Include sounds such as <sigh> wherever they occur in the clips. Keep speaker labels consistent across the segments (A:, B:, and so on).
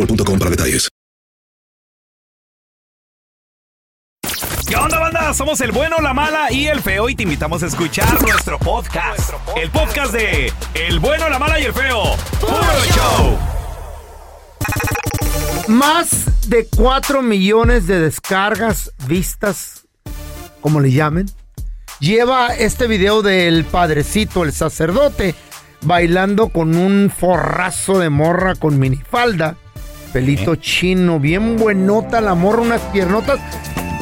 A: boostmobile.com para detalles.
B: ¿Qué onda, banda? Somos el bueno, la mala y el feo y te invitamos a escuchar nuestro podcast. El podcast de El bueno, la mala y el feo. ¡Puro show!
C: Más de 4 millones de descargas, vistas, como le llamen, lleva este video del padrecito, el sacerdote, bailando con un forrazo de morra con minifalda, pelito chino, bien buenota la morra, unas piernotas.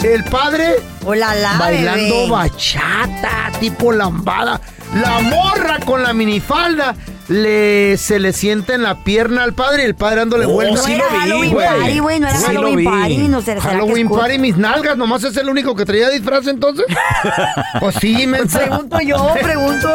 C: El padre
D: Hola, la
C: bailando
D: bebé.
C: bachata, tipo lambada. La morra con la minifalda le, se le sienta en la pierna al padre y el padre dándole
B: Oh,
C: vueltas.
B: sí
D: No era
B: lo vi,
D: Halloween
B: güey.
D: Party, güey, no era
B: Sí
D: Halloween. Party. No sé, ¿será que
C: Halloween Party, mis nalgas, nomás es el único que traía disfraz entonces. <laughs> pues sí, me
D: Pregunto yo, pregunto,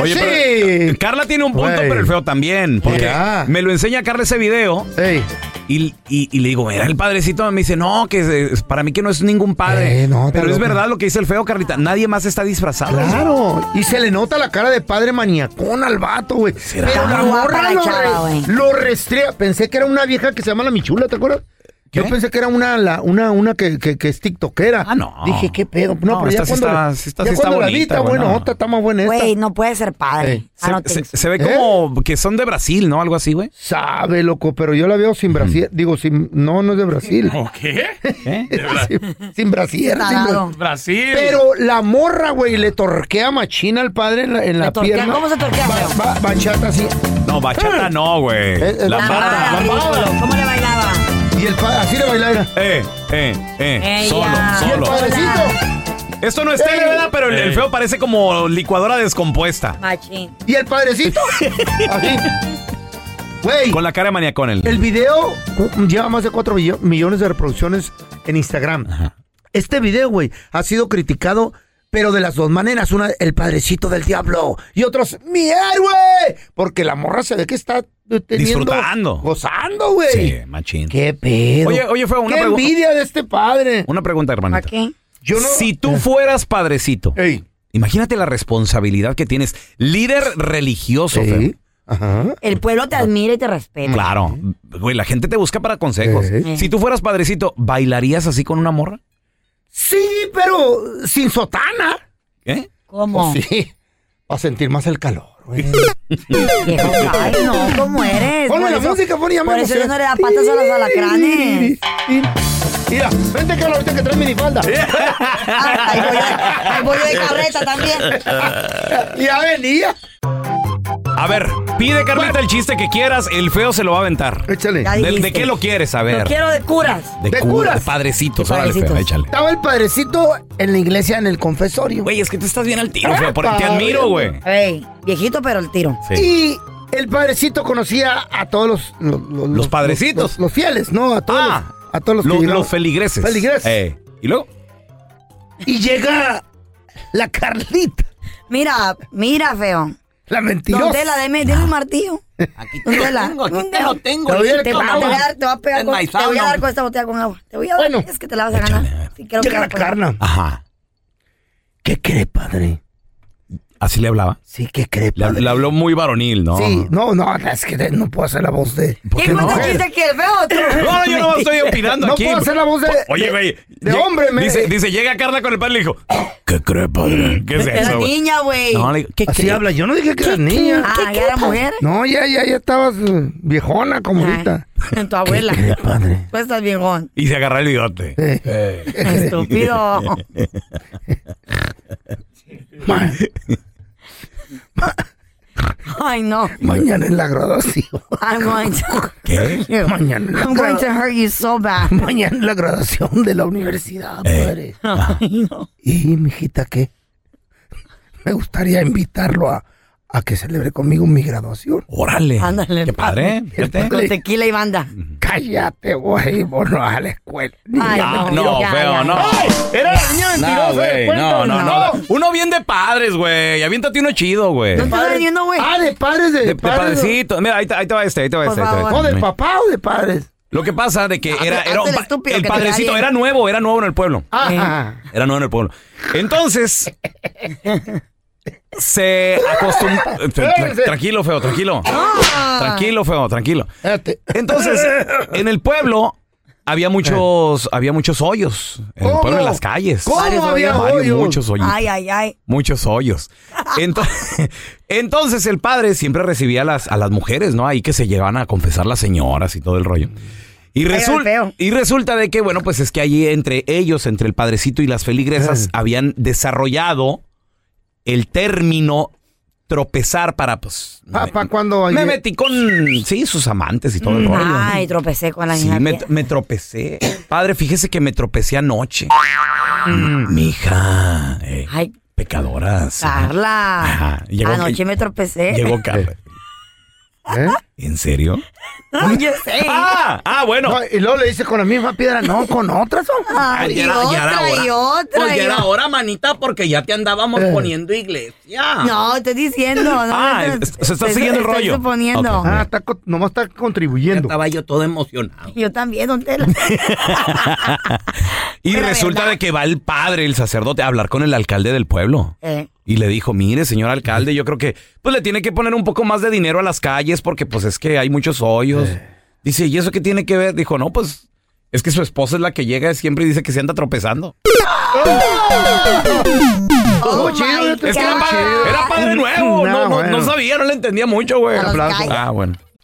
B: Oye,
C: Sí.
B: Carla tiene un punto, pero el feo también. Porque me lo enseña Carla ese video
C: Ey,
B: y, y- y le digo, era el padrecito. Me dice, no, que es- para mí que no es ningún padre.
C: Eh, no,
B: pero es verdad lo que dice el feo, Carlita. Nadie más está disfrazado.
C: claro. Y se le nota la cara de padre maniacón al vato, güey. Pero la morra lo, re- lo restrea. Pensé que era una vieja que se llama la Michula, ¿te acuerdas? Yo pensé que era una, la- una, una que, que, que es tiktokera.
B: Ah, no.
C: Dije, ¿qué pedo? No,
B: No,
C: pero ya
B: esta sí
C: cuando,
B: está-
C: la-
B: está-
C: ya
B: sí está
C: cuando la vi,
B: bonita,
C: está
B: güey,
C: buena,
B: no.
C: otra está más buena esta.
D: Güey, no puede ser padre.
C: Ey.
D: I
B: Se, ve
C: ¿Eh?
B: como que son de Brasil, ¿no? Algo así, güey.
C: Sabe, loco, pero yo la veo sin Brasil. Digo, sin, no, no es de Brasil.
B: ¿Qué? <laughs>
C: sin, sin Brasil. sin
D: Tarado.
C: Bra-
B: Brasil.
C: Pero la morra, güey, le torquea machina al padre en la, en la pierna.
D: ¿Cómo se torquea,
C: Ba- ba- bachata así.
B: No, bachata no, güey.
C: Eh, eh,
B: lambada.
D: ridículo. ¿Cómo le bailaba?
C: Y el padre, así le baila era.
B: Eh, eh, eh.
D: Ella.
B: Solo,
C: Y el
B: solo.
C: padrecito.
B: Esto no es tele, ¿verdad? Pero el, el feo parece como licuadora descompuesta.
D: Machín.
C: Y el padrecito. Así. Güey.
B: Con la cara de maniacón el.
C: El video lleva más de 4 millo- millones de reproducciones en Instagram. Este video, güey, ha sido criticado, pero de las dos maneras. Una, el padrecito del diablo. Y otros, mi héroe. Porque la morra se ve que está eh, teniendo-
B: Disfrutando.
C: Gozando, güey.
B: Sí, machín.
C: Qué pedo.
B: Oye, oye, fue una
C: Qué
B: pregunta.
C: envidia de este padre.
B: Una pregunta, hermanita.
D: ¿Para qué?
C: Yo no.
B: Si tú fueras padrecito,
C: Ey.
B: imagínate la responsabilidad que tienes. Líder religioso,
C: Sí.
B: feo.
C: Ajá.
D: El pueblo te admira y te respeta.
B: Claro. Güey, la gente te busca para consejos.
C: Sí.
B: Si tú fueras padrecito, ¿bailarías así con una morra?
C: Sí, pero sin sotana.
B: ¿Eh?
D: ¿Cómo?
C: Pues sí. Para sentir más el calor, güey. <laughs>
D: Ay, no, ¿cómo eres?
C: Ponme la
D: eso-
C: música, pon, ya me
D: Por eso
C: emocioné.
D: yo no le da patas a los alacranes.
C: Mira, vente que ahorita que trae minifalda. <laughs>
D: Ahí voy yo de <laughs> carreta también.
C: ya venía.
B: A ver, pide Carlita el chiste que quieras, el feo se lo va a aventar.
C: Échale.
D: Ya
B: ¿De, de qué lo quieres? A
D: Lo
B: ver.
D: quiero de curas.
B: De,
C: de
B: cu-
C: curas.
B: de padrecitos.
D: De
B: Órale, feo,
D: padrecitos.
B: échale.
C: Estaba el padrecito en la iglesia en el confesorio.
B: Güey, es que tú estás bien al tiro, feo, porque te admiro, güey.
D: Ey, viejito, pero el tiro.
B: Sí.
C: Y el padrecito conocía a todos los... Los,
B: Los padrecitos.
C: Los, los fieles, ¿no? A todos,
B: Ah,
C: los, a todos los que
B: Los,
C: llegaban.
B: los feligreses.
C: Feligreses.
B: Eh, ¿Y luego?
C: Y llega la Carlita,
D: Mira, mira, feo.
C: La mentirosa.
D: Don Tela, deme, deme un martillo.
E: Aquí
D: Don Tela,
E: tengo, aquí te lo tengo.
C: Te doy el
D: Te, te voy a dar, te voy a pegar con, te voy a dar
E: no.
D: con esta botella con agua. Te voy a dar,
C: Bueno.
D: es que te la vas a ganar. Sí, creo que
C: Llega la
D: a
C: carna.
B: Ajá.
C: ¿Qué cree, padre?
B: Así le hablaba.
C: Sí, ¿qué cree,
B: Le,
C: padre?
B: le habló muy varonil, ¿no?
C: Sí, no, no, es que no puedo hacer la voz de...
D: ¿Qué
B: qué no?
D: chiste que el feo?
B: No, <laughs> no, yo no estoy <laughs> opinando
C: No
B: aquí.
C: puedo hacer la voz de-
B: Oye, güey.
C: de hombre, me-
B: Dice, dice, llega Carla con el padre y le dijo, ¿qué cree, padre? ¿Qué es
D: Era
B: eso, güey?
D: niña, güey.
B: No, le digo, ¿qué
C: Así
B: cree?
C: habla, yo no dije que eras niña.
D: Ah, ¿ya era mujer?
C: No, ya, ya, ya estabas eh, viejona como ahorita. <laughs>
D: Ay, tu abuela.
C: ¿Qué cree, padre?
D: Tú estás viejón.
B: Y se agarra el bigote.
C: Eh,
D: Estúpido.
C: ma- <laughs>
D: Ay, no.
C: mañana es la graduación.
D: I'm going to... <laughs>
B: ¿Qué?
C: Mañana la,
D: I'm going to hurt you so bad. <laughs>
C: mañana es la graduación de la universidad, padre.
D: Ay, no.
C: Y, mijita, ¿qué? Me gustaría invitarlo a, a que celebre conmigo mi graduación.
B: Órale.
D: Ándale,
B: Qué padre.
C: padre.
D: Con tequila y banda.
C: Cállate, güey, vos no vas a la escuela.
D: Ay,
B: Ah,
D: no,
B: no,
D: ya,
B: feo,
D: ya.
B: no.
C: Era la niña
B: No,
C: mentirosa
B: güey,
C: del cuento,
B: no, no, no, Uno bien de padres, güey. Aviéntate uno chido, güey.
D: No estás vendiendo, güey.
C: Ah, de padres, de,
B: De, de
C: padres.
B: padrecito. Mira, ahí te, ahí te va este, ahí te va
D: Por
B: este. ahí te va
D: favor.
C: ¿O
B: este.
C: de papá o de padres?
B: Lo que pasa de que era, era un
D: hazte el que
B: padrecito era nuevo, era nuevo en el pueblo.
C: Ah,
B: Era nuevo en el pueblo. Entonces, <laughs> se acostumbró. <laughs> Tranquilo, feo, tranquilo.
D: Ah.
B: Tranquilo, feo, tranquilo. Entonces, <laughs> en el pueblo había muchos, había muchos hoyos. En el pueblo, en las calles.
C: ¿Cómo
D: Varios
C: había
B: Varios,
C: hoyos?
B: muchos hoyos.
D: Ay, ay, ay.
B: Muchos hoyos. Entonces, <laughs> entonces el padre siempre recibía a las, a las mujeres, ¿no? Ahí que se llevaban a confesar las señoras y todo el rollo. Y, resul- y resulta de que, bueno, pues es que allí entre ellos, entre el padrecito y las feligresas,
C: Eh.
B: habían desarrollado el término tropezar para, pues...
C: Pa-
B: me-
C: cuando-
B: Me metí con, sí, sus amantes y todo el rollo.
D: Ay, tropecé con la
B: Sí,
D: niña.
B: me, me tropecé. Padre, fíjese que me tropecé anoche. Mija, eh,
D: Ay,
B: pecadoras.
D: Carla.
B: Ajá, llegó-
D: Anoche me tropecé.
B: Llegó Carla.
C: ¿Eh?
B: ¿En serio? <laughs>
D: Yo sé. <laughs>
B: Ah, ah, bueno.
C: No, y luego le dice con la misma piedra, no, con otras. <laughs>
D: Ay, y
B: era- ya era
D: otra, y
B: hora.
D: otra.
B: Pues
D: y
B: ya era
D: otra.
B: hora, manita, porque ya te andábamos
C: Eh.
B: poniendo iglesia.
D: No, estoy diciendo. No,
B: Ah,
D: no,
B: se está
D: estoy-
B: siguiendo el
D: estoy
B: rollo.
D: suponiendo.
B: Ok.
C: Ah, está, co- nomás está
B: Ya
C: contribuyendo.
B: estaba yo todo emocionado.
D: Yo también, don Tela.
B: Y
D: Pero
B: resulta
D: verdad.
B: de que va el padre, el sacerdote, a hablar con el alcalde del pueblo.
D: Eh,
B: Y le dijo, mire, señor alcalde, yo creo que pues le tiene que poner un poco más de dinero a las calles porque pues es que hay muchos hoyos. Dice, ¿y eso qué tiene que ver? Dijo, no, pues es que su esposa es la que llega siempre y dice que se anda tropezando.
D: Oh
B: Es que era padre, era padre nuevo. <laughs>
C: No,
B: No, no,
C: bueno.
B: no sabía, no le entendía mucho, güey. Ah, bueno.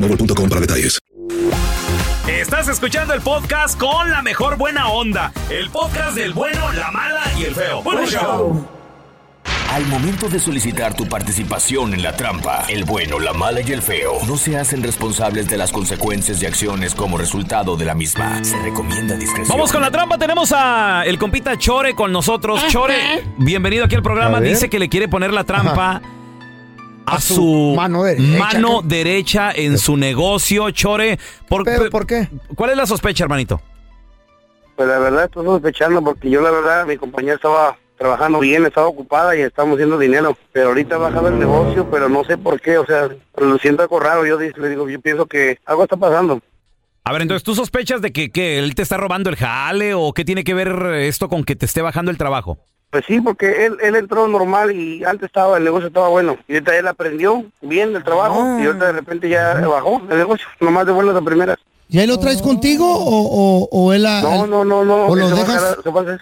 A: boostmobile.com para detalles.
B: Estás escuchando el podcast con la mejor buena onda. El podcast del bueno, la mala y el feo. Bueno, show.
F: Al momento de solicitar tu participación en la trampa, el bueno, la mala y el feo no se hacen responsables de las consecuencias y acciones como resultado de la misma. Se recomienda discreción.
B: Vamos con la trampa. Tenemos a el compita Chore con nosotros. Chore, bienvenido aquí al programa. Dice que le quiere poner la trampa A
C: su
B: su
C: mano derecha,
B: mano
C: ¿qué?
B: derecha en su negocio. Chore, ¿por,
C: ¿Pero por qué?
B: ¿cuál es la sospecha, hermanito?
G: Pues la verdad estoy sospechando porque yo la verdad mi compañía estaba trabajando bien, estaba ocupada y estamos haciendo dinero. Pero ahorita ha bajado el negocio, pero no sé por qué, o sea, lo siento algo raro. Yo le digo, yo pienso que algo está pasando.
B: A ver, entonces, ¿tú sospechas de que, que él te está robando el jale o qué tiene que ver esto con que te esté bajando el trabajo?
G: Pues sí, porque él, él entró normal y antes estaba, el negocio estaba bueno. Y ahorita él aprendió bien del trabajo y ahorita de repente ya bajó el negocio, nomás de buenas a primeras.
C: ¿Y ahí lo traes contigo o, o, o él a-
G: No, no, no, no.
C: ¿O
G: se, va a
C: dejas?
G: se, va a hacer,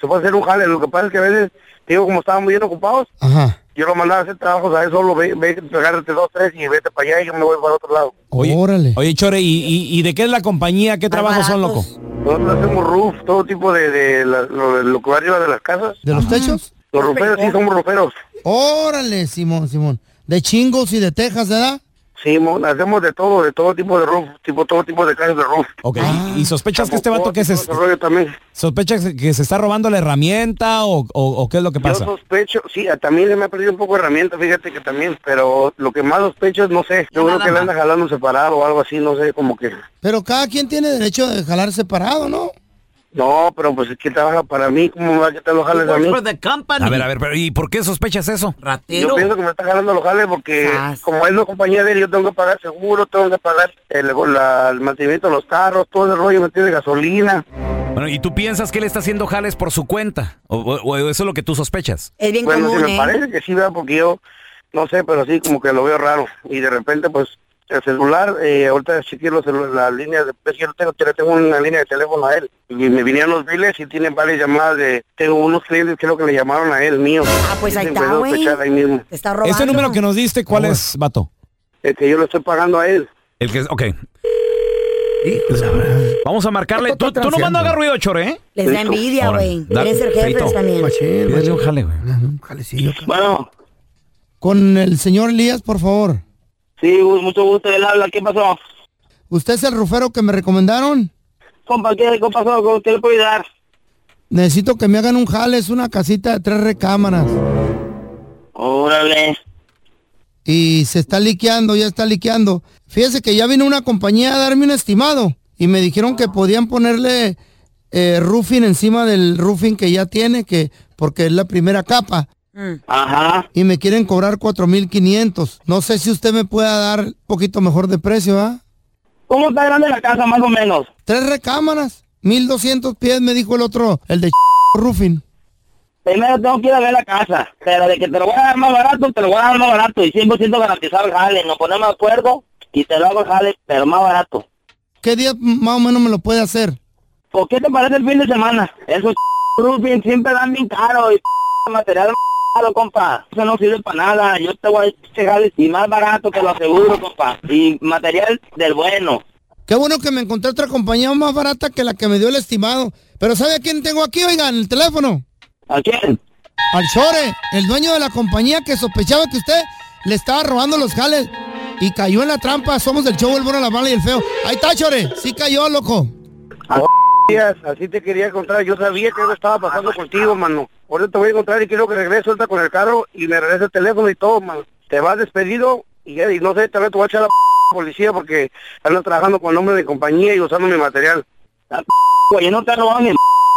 G: se va a hacer un jale. Lo que pasa es que a veces, digo, como estaban muy bien ocupados,
C: Ajá.
G: yo lo mandaba a hacer trabajos a él solo, ve, ve, agárrate dos, tres y vete para allá y yo me voy para otro lado.
C: Órale.
H: Oye, Chore, ¿y, y, y de qué es la compañía? ¿Qué trabajos son, loco?
G: Nosotros hacemos roof, todo tipo de, de la- lo, lo que va arriba de las casas.
C: ¿De los techos?
G: Los ruferos, sí, somos ruferos.
C: Órale, Simón, Simón. De chingos y de tejas, ¿verdad?
G: Sí, mo- hacemos de todo, de todo tipo de roof, tipo, todo tipo de casas de roof.
H: Ok, ¿y sospechas que este vato que se...
G: También.
H: ¿Sospechas que se está robando la herramienta o, o- o qué es lo que
G: Yo
H: pasa?
G: sospecho, sí, a- también se me ha perdido un poco de herramienta, fíjate que también, pero lo que más sospecho es, no sé, yo creo que le anda jalando separado o algo así, no sé, como que...
C: Pero cada quien tiene derecho de jalar separado, ¿no?
G: No, pero pues es que trabaja para mí, ¿cómo me va a quitar los jales a mí?
B: A ver, a ver, pero ¿y por qué sospechas eso?
G: Yo pienso que me está jalando los jales porque como es la compañía de él, yo tengo que pagar seguro, tengo que pagar el, la- el mantenimiento de los carros, todo el rollo, me tiene gasolina.
B: Bueno, ¿y tú piensas que él está haciendo jales por su cuenta? ¿O, o- o eso es lo que tú sospechas?
D: Es bien
G: bueno,
D: común,
G: me
D: ¿eh?
G: parece que sí, ¿verdad? porque yo no sé, pero sí como que lo veo raro. Y de repente, pues, el celular, eh, ahorita chequeé los las líneas, de, es que yo tengo, tengo una línea de teléfono a él. Y me vinieron los biles y tienen varias llamadas de, tengo unos clientes creo que le llamaron a él, mío.
D: Ah, pues ahí está, güey.
G: sospechar ahí mismo.
D: Te está robando.
H: Este número que nos diste, ¿cuál es, vato?
G: El que yo le estoy pagando a él.
B: El que es, ok. Vamos a marcarle. Tú, tú no hagas ruido, Chore, ¿eh?
D: Les da envidia, güey. Ser jefes
B: Feito.
D: también.
B: Pídele un jale, güey.
C: Un jalecillo.
G: Bueno,
C: Con el señor Elías, por favor.
G: Sí, mucho gusto, él habla, ¿qué pasó?
C: ¿Usted es el rufero que me recomendaron?
G: Compa, ¿qué, qué pasó? ¿Qué le puedo ayudar?
C: Necesito que me hagan un jale, es una casita de tres recámaras.
G: Órale.
C: Y se está liqueando, ya está liqueando. Fíjese que ya vino una compañía a darme un estimado y me dijeron que podían ponerle eh, roofing encima del roofing que ya tiene, que porque es la primera capa.
G: Ajá.
C: Y me quieren cobrar 4.500. No sé si usted me pueda dar un poquito mejor de precio, ¿ah?
G: ¿Cómo está grande la casa, más o menos?
C: Tres recámaras, 1.200 pies, me dijo el otro, el de <laughs> roofing.
G: Primero tengo que ir a ver la casa, pero de que te lo voy a dar más barato, te lo voy a dar más barato y 100% garantizado el jale. Nos ponemos de acuerdo y te lo hago el jale, pero más barato.
C: ¿Qué día más o menos me lo puede hacer?
G: ¿Por qué te parece el fin de semana? Esos <laughs> roofing siempre dan bien caro y <laughs> material compa. Eso no sirve para nada. Yo te voy a jale y más barato, te lo aseguro, compa. Y material del bueno.
C: Qué bueno que me encontré otra compañía más barata que la que me dio el estimado. Pero ¿sabe a quién tengo aquí, oigan, el teléfono?
G: ¿A quién?
C: Al Chore, el dueño de la compañía que sospechaba que usted le estaba robando los jales. Y cayó en la trampa. Somos del show El Bueno, la Mala y el Feo. Ahí está, Chore. Sí cayó, loco.
G: Días, así te quería encontrar. Yo sabía que algo estaba pasando contigo, mano. Ahorita te voy a encontrar y quiero que regreses ahorita con el carro y me regrese el teléfono y todo, mano. Te vas despedido y, y no sé, tal vez te voy a echar a la policía porque ando trabajando con nombre de compañía y usando mi material. Güey, no te robado ni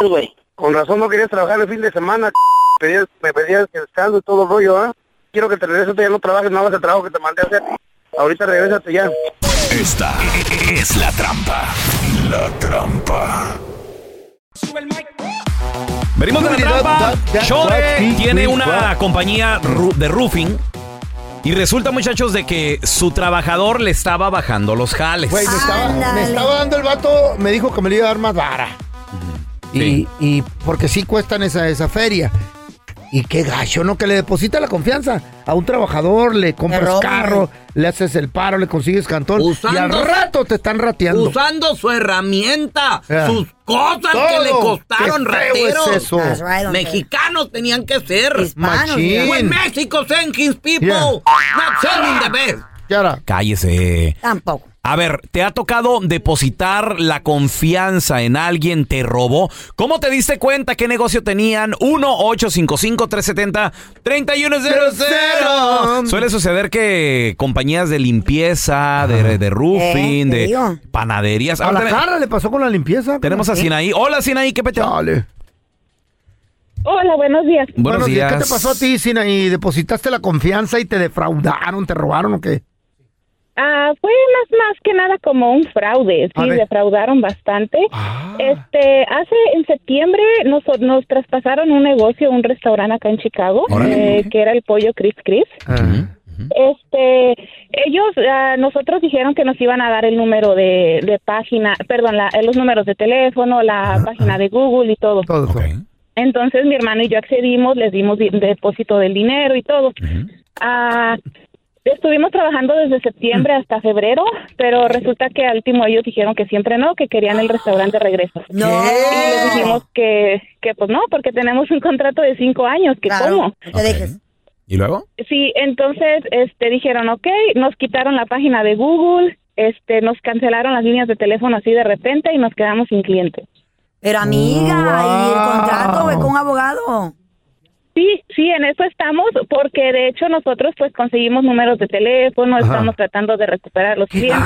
G: güey. Con razón no querías trabajar el fin de semana, pedías, me pedías que descanso y todo el rollo, ¿ah? Quiero que te regreses, ya no trabajes, no hagas el trabajo que te mandé a hacer. Ahorita regrésate ya.
I: Esta es la trampa. La trampa.
B: Venimos de la trampa. Chore tiene una compañía ru- de roofing. Y resulta, muchachos, de que su trabajador le estaba bajando los jales.
C: Güey, me estaba, me estaba dando el vato, me dijo que me lo iba a dar más vara. Y, y porque sí cuestan esa, esa feria. Y qué gacho, ¿no? Que le deposita la confianza a un trabajador, le compras
J: roban.
C: carro, le haces el paro, le consigues cantón.
J: Usando-
C: y al rato te están rateando.
J: Usando su herramienta,
C: Ya.
J: sus cosas que le costaron
C: es
J: rateros.
C: eso. That's right,
D: don
J: Mexicanos tenían que ser.
C: Hispanos, Machín.
J: When Mexico send his people,
B: Yeah.
J: not sending the best.
B: Cállese.
D: Tampoco.
B: A ver, ¿te ha tocado depositar la confianza en alguien te robó? ¿Cómo te diste cuenta qué negocio tenían? 1-855-370-3100. Suele suceder que compañías de limpieza, de, de roofing,
C: Eh,
B: de
C: digo.
B: panaderías.
C: A
B: Ahora
C: la cara le pasó con la limpieza.
B: tenemos a Sinaí. Hola, Sinaí, ¿qué peteo?
C: Dale.
K: Hola, buenos días.
C: Buenos días. ¿Qué te pasó a ti, Sinaí? ¿Depositaste la confianza y te defraudaron, te robaron o qué?
K: Ah, fue más, más que nada como un fraude, sí, defraudaron bastante.
C: Ah.
K: Este, hace en septiembre nos, nos traspasaron un negocio, un restaurante acá en Chicago, eh, que era el Pollo Chris Chris. Este, ellos, ah, nosotros dijeron que nos iban a dar el número de, de página, perdón, la- los números de teléfono, la página de Google y todo. Entonces mi hermano y yo accedimos, les dimos di- depósito del dinero y todo. Ah, estuvimos trabajando desde septiembre hasta febrero, pero resulta que al último ellos dijeron que siempre no, que querían el restaurante de regreso.
D: No.
K: Y les dijimos que, que pues no, porque tenemos un contrato de cinco años, que cómo.
D: No te dejes.
B: ¿Y luego?
K: Sí, entonces este dijeron, ok, nos quitaron la página de Google, este nos cancelaron las líneas de teléfono así de repente y nos quedamos sin clientes.
D: Pero amiga, ¿y el contrato güey, con un abogado?
K: Sí, en eso estamos, porque de hecho nosotros pues conseguimos números de teléfono,
C: Ajá.
K: estamos tratando de recuperar los clientes.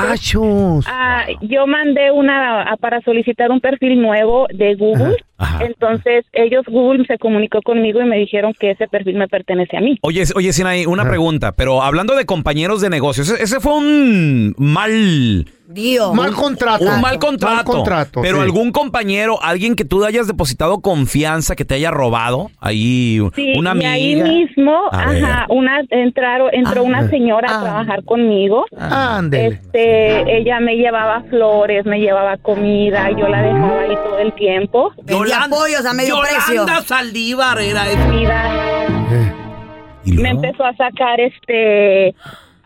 K: Ah, yo mandé una ah, para solicitar un perfil nuevo de Google, entonces ellos Google se comunicó conmigo y me dijeron que ese perfil me pertenece a mí.
B: Oye, oye, Sinaí, una pregunta, pero hablando de compañeros de negocios, ese, fue un mal...
D: Dios.
C: Mal contrato.
B: Un mal contrato.
C: Mal contrato,
B: Pero
C: sí.
B: algún compañero, alguien que tú hayas depositado confianza, que te haya robado, ahí
K: Sí,
B: una
K: y
B: amiga.
K: ahí mismo,
B: A
K: ajá, una entraron, entró una señora a trabajar conmigo.
C: Ándele.
K: Este, ella me llevaba flores, me llevaba comida, yo la dejaba ahí todo el tiempo.
D: Vendía pollos a medio precio.
J: Yolanda Saldívar era esa.
K: Me empezó a sacar este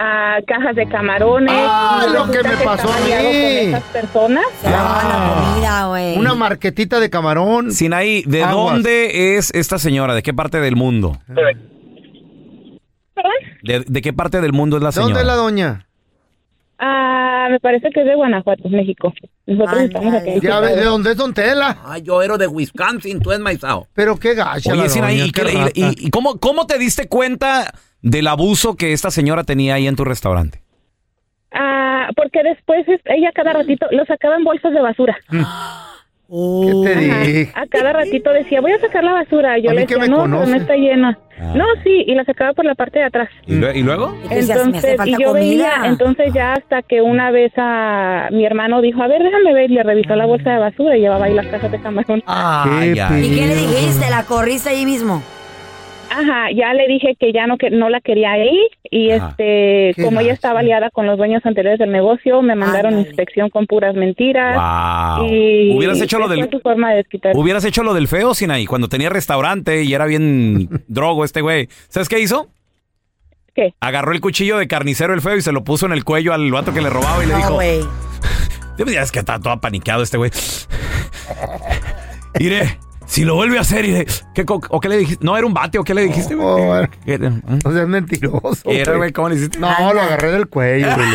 K: a cajas de camarones.
C: Ah,
K: y
C: lo que me pasó
K: estaba
C: a mí.
K: con esas personas.
D: Mira, güey.
C: Una marquetita de camarón.
B: Sinaí, ¿de
C: Aguas.
B: dónde es esta señora? ¿De qué parte del mundo? ¿De, de qué parte del mundo es la señora?
C: ¿Dónde es la doña?
K: Ah, me parece que es de Guanajuato, México. Nosotros estamos aquí. en
C: Ya ve, ¿de dónde es Don Tela?
J: Ay, yo era de Wisconsin, tú es maizao.
C: Pero qué gacha
B: Oye,
C: la
B: Sinaí,
C: doña,
B: ¿y,
C: qué
B: qué- y-
C: rata.
B: y- y cómo, cómo te diste cuenta del abuso que esta señora tenía ahí en tu restaurante?
K: Ah, porque después es- ella cada ratito lo sacaba en bolsas de basura.
C: ¿Qué te
K: Ajá.
C: dije?
K: A cada ratito decía, voy a sacar la basura. Yo
C: A
K: le
C: mí que
K: decía,
C: me
K: no, no está llena. No, sí, y la sacaba por la parte de atrás.
B: ¿Y, y luego?
D: decías, "Me hace
K: Entonces, y yo veía,
D: comida".
K: entonces ya hasta que una vez a mi hermano dijo, a ver, déjame ver, y le revisó la bolsa de basura y llevaba ahí las cajas de camarón.
C: Qué.
D: ¿Y qué le dijiste? ¿La corriste ahí mismo?
K: Ajá, ya le dije que ya no que no la quería ahí y
B: Ajá.
K: este, como ella estaba aliada con los dueños anteriores del negocio, me mandaron
D: Ándale.
K: inspección con puras mentiras.
B: Wow.
K: Y
B: Hubieras hecho lo del
K: forma de
B: hubieras hecho lo del feo Sinaí cuando tenía restaurante y era bien <laughs> drogo este güey. ¿Sabes qué hizo?
K: ¿Qué?
B: Agarró el cuchillo de carnicero el feo y se lo puso en el cuello al vato que le robaba y le
D: No,
B: dijo,
D: güey. <laughs>
B: Es que está todo apaniqueado este güey. <laughs> Iré, si lo vuelve a hacer, iré. ¿Qué, co- ¿O qué le dijiste? ¿No era un bate o qué le dijiste, güey? ¿Qué- ¿Mm?
C: No seas mentiroso.
B: ¿Qué era,
C: güey.
B: ¿Cómo le hiciste?
C: No, lo agarré del cuello, güey.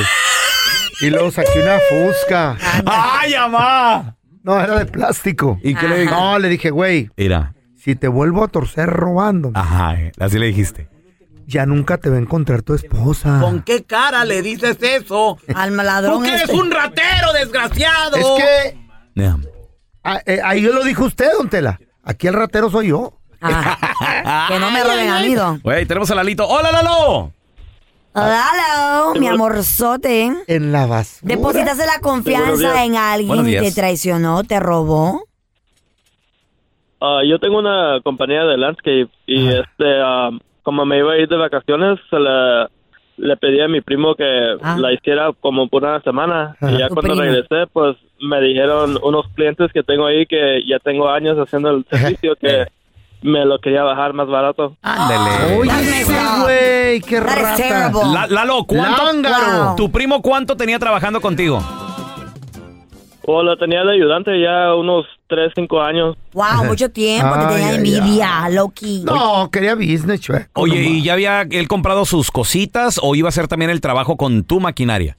C: Y luego saqué una fusca.
B: ¡Ay, mamá!
C: No, era de plástico.
B: ¿Y qué le dijiste?
C: No, le dije, güey,
B: Mira.
C: si te vuelvo a torcer robando,
B: Ajá, eh, así le dijiste.
C: ya nunca te va a encontrar tu esposa.
J: ¿Con qué cara le dices eso?
D: Al ladrón
J: Porque eres
D: este.
J: un ratero, desgraciado.
C: Es que
B: Ya.
C: Ah, eh, ahí yo lo dijo usted, don Tela. Aquí el ratero soy yo.
D: Ah, que no me <laughs> roben a mí, don.
B: Güey, tenemos a Lalito. ¡Hola, Lalo!
D: Hola, mi amorzote.
C: En la basura.
D: ¿Depositaste la confianza en alguien y te traicionó, te robó?
G: Ah, yo tengo una compañía de landscape y este, ah, como me iba a ir de vacaciones, se le, le pedí a mi primo que
D: Ah.
G: la hiciera como por una semana. Y ya cuando
D: primo.
G: regresé, pues me dijeron unos clientes que tengo ahí que ya tengo años haciendo el servicio que me lo quería bajar más barato.
B: Ándele.
C: Oye, güey, qué rata.
B: La- Lalo, ¿cuánto?
D: Wow.
B: ¿Tu primo cuánto tenía trabajando contigo?
G: O lo tenía de ayudante ya unos 3, 5 años.
D: Wow, mucho tiempo, te tenía
C: ay,
D: envidia, Loki.
C: No, quería business.
B: Oye. ¿y ya había él comprado sus cositas o iba a hacer también el trabajo con tu maquinaria?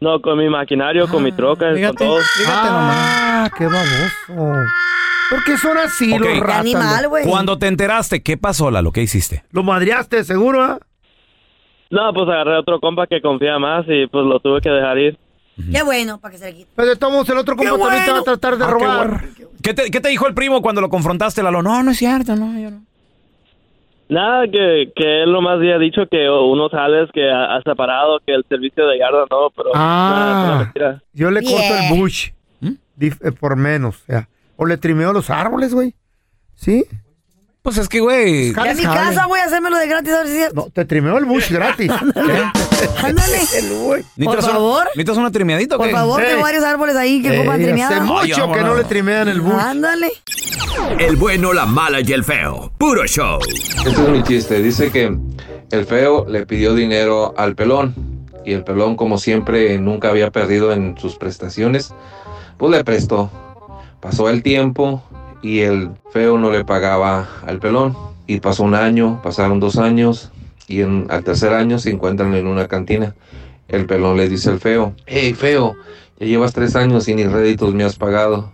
G: No, con mi maquinario, con mi troca, con todo.
C: Ah, qué baboso. ¿Por qué son así
B: Ok.
C: los
B: Qué
C: ratas?
D: animal, güey.
B: Cuando te enteraste, ¿qué pasó, Lalo? ¿Qué hiciste?
C: Lo madreaste, seguro, ¿ah?
G: No, pues agarré a otro compa que confía más y pues lo tuve que dejar ir.
D: Qué bueno, para que se le quite.
C: Pero de todos modos, el otro compa también te va a tratar de
B: Ah, qué
C: robar.
B: bueno. ¿Qué te, qué te dijo el primo cuando lo confrontaste, Lalo? No, no es cierto, no, yo no.
L: Nada, que, que él nomás había dicho que unos jales que ha, ha separado, que el servicio de yarda no, pero nada,
C: Ah,
L: mentira.
C: yo le corto el bush dif- eh, por menos. o sea, o le trimeo los árboles, güey. ¿Sí?
B: Pues es que, güey.
D: Ya en mi casa voy a hacérmelo de gratis. A ver si es-
C: No, te trimeo el bush <laughs> gratis. ¿eh?
D: Ándale. <laughs> Por
B: ¿Necesitas un-
D: favor.
B: ¿Necesitas una trimeadita o
D: Por favor, tengo varios árboles ahí que ocupan
C: hace
D: trimeada.
C: mucho que no le trimean el bush.
D: Ándale.
M: El bueno, la mala y el feo. Puro show.
N: Este es mi chiste. Dice que el feo le pidió dinero al pelón y el pelón, como siempre, nunca había perdido en sus prestaciones, pues le prestó. Pasó el tiempo y el feo no le pagaba al pelón. Y pasó un año, pasaron dos años y en, al tercer año se encuentran en una cantina. El pelón le dice al feo, hey feo, ya llevas tres años y ni réditos me has pagado.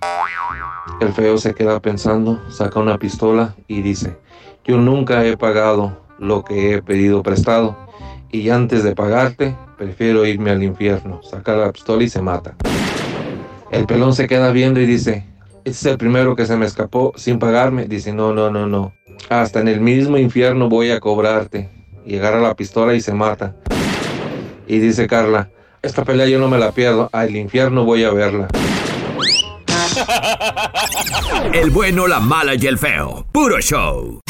N: El feo se queda pensando, saca una pistola y dice, yo nunca he pagado lo que he pedido prestado y antes de pagarte prefiero irme al infierno. Saca la pistola y se mata. El pelón se queda viendo y dice, este es el primero que se me escapó sin pagarme. Dice, no, no, no, no. Hasta en el mismo infierno voy a cobrarte. Y agarra la pistola y se mata. Y dice Carla, esta pelea yo no me la pierdo. Al infierno voy a verla. <laughs>
M: El bueno, la mala y el feo. Puro show.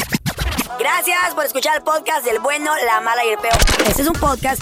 D: Gracias por escuchar el podcast del bueno, la mala y el peor. Este es un podcast